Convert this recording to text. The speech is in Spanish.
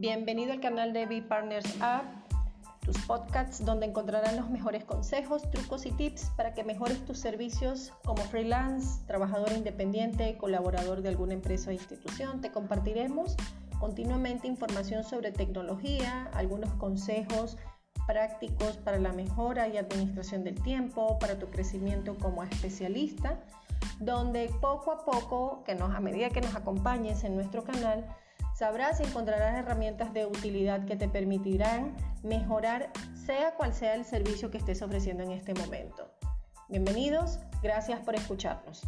Bienvenido al canal de B-Partners App, tus podcasts donde encontrarán los mejores consejos, trucos y tips para que mejores tus servicios como freelance, trabajador independiente, colaborador de alguna empresa o institución. Te compartiremos continuamente información sobre tecnología, algunos consejos prácticos para la mejora y administración del tiempo, para tu crecimiento como especialista, donde poco a poco, que nos, a medida que nos acompañes en nuestro canal, Sabrás y encontrarás herramientas de utilidad que te permitirán mejorar sea cual sea el servicio que estés ofreciendo en este momento. Bienvenidos, gracias por escucharnos.